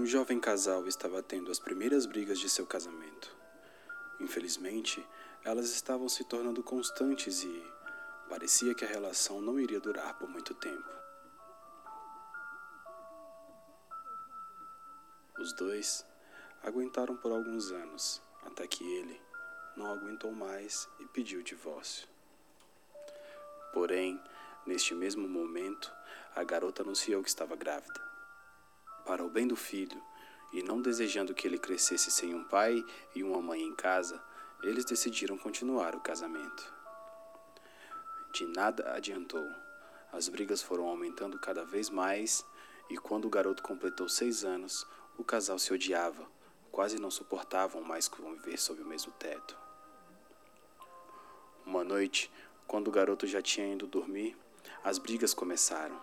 Um jovem casal estava tendo as primeiras brigas de seu casamento. Infelizmente, elas estavam se tornando constantes e parecia que a relação não iria durar por muito tempo. Os dois aguentaram por alguns anos, até que ele não aguentou mais e pediu o divórcio. Porém, neste mesmo momento, a garota anunciou que estava grávida. Para o bem do filho, e não desejando que ele crescesse sem um pai e uma mãe em casa, eles decidiram continuar o casamento. De nada adiantou. As brigas foram aumentando cada vez mais, e quando o garoto completou seis anos, o casal se odiava, quase não suportavam mais conviver sob o mesmo teto. Uma noite, quando o garoto já tinha ido dormir, as brigas começaram.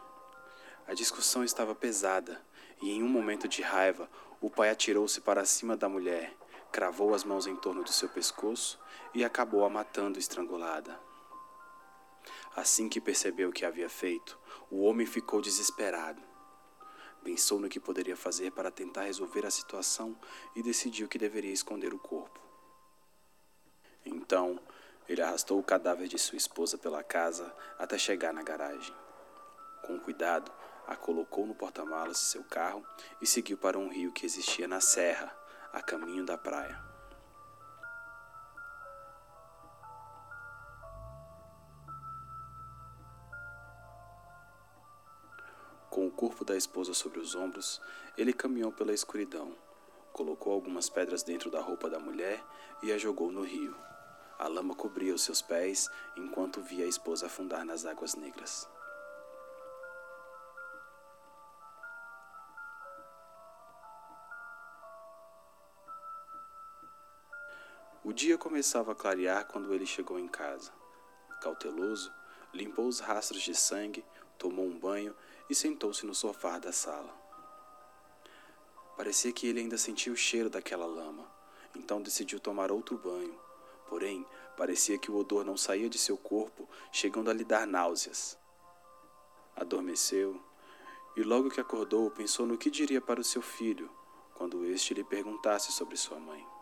A discussão estava pesada e, em um momento de raiva, o pai atirou-se para cima da mulher, cravou as mãos em torno do seu pescoço e acabou a matando estrangulada. Assim que percebeu o que havia feito, o homem ficou desesperado. Pensou no que poderia fazer para tentar resolver a situação e decidiu que deveria esconder o corpo. Então, ele arrastou o cadáver de sua esposa pela casa até chegar na garagem. Com cuidado, a colocou no porta-malas de seu carro e seguiu para um rio que existia na serra, a caminho da praia. Com o corpo da esposa sobre os ombros, ele caminhou pela escuridão, colocou algumas pedras dentro da roupa da mulher e a jogou no rio. A lama cobria os seus pés enquanto via a esposa afundar nas águas negras. O dia começava a clarear quando ele chegou em casa. Cauteloso, limpou os rastros de sangue, tomou um banho e sentou-se no sofá da sala. Parecia que ele ainda sentia o cheiro daquela lama, então decidiu tomar outro banho. Porém, parecia que o odor não saía de seu corpo, chegando a lhe dar náuseas. Adormeceu e, logo que acordou, pensou no que diria para o seu filho quando este lhe perguntasse sobre sua mãe.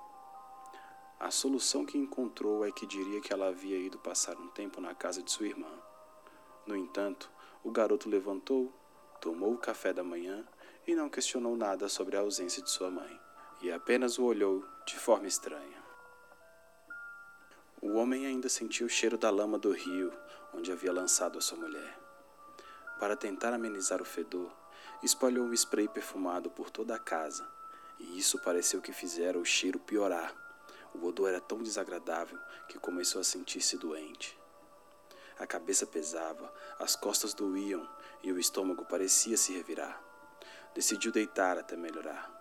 A solução que encontrou é que diria que ela havia ido passar um tempo na casa de sua irmã. No entanto, o garoto levantou, tomou o café da manhã e não questionou nada sobre a ausência de sua mãe, e apenas o olhou de forma estranha. O homem ainda sentiu o cheiro da lama do rio onde havia lançado a sua mulher. Para tentar amenizar o fedor, espalhou um spray perfumado por toda a casa, e isso pareceu que fizera o cheiro piorar o odor era tão desagradável que começou a sentir-se doente. A cabeça pesava, as costas doíam e o estômago parecia se revirar. Decidiu deitar até melhorar.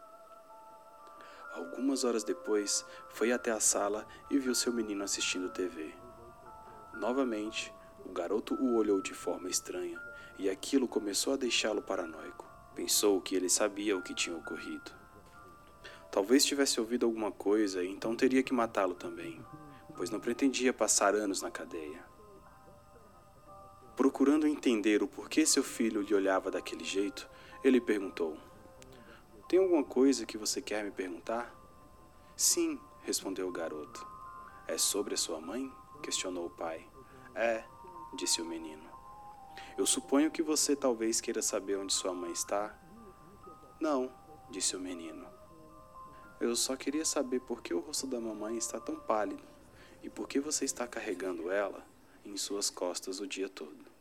Algumas horas depois, foi até a sala e viu seu menino assistindo TV. Novamente, o garoto o olhou de forma estranha e aquilo começou a deixá-lo paranoico. Pensou que ele sabia o que tinha ocorrido. Talvez tivesse ouvido alguma coisa e então teria que matá-lo também, pois não pretendia passar anos na cadeia. Procurando entender o porquê seu filho lhe olhava daquele jeito, ele perguntou: Tem alguma coisa que você quer me perguntar? Sim, respondeu o garoto. É sobre a sua mãe? questionou o pai. É, disse o menino. Eu suponho que você talvez queira saber onde sua mãe está. Não, disse o menino. Eu só queria saber por que o rosto da mamãe está tão pálido e por que você está carregando ela em suas costas o dia todo.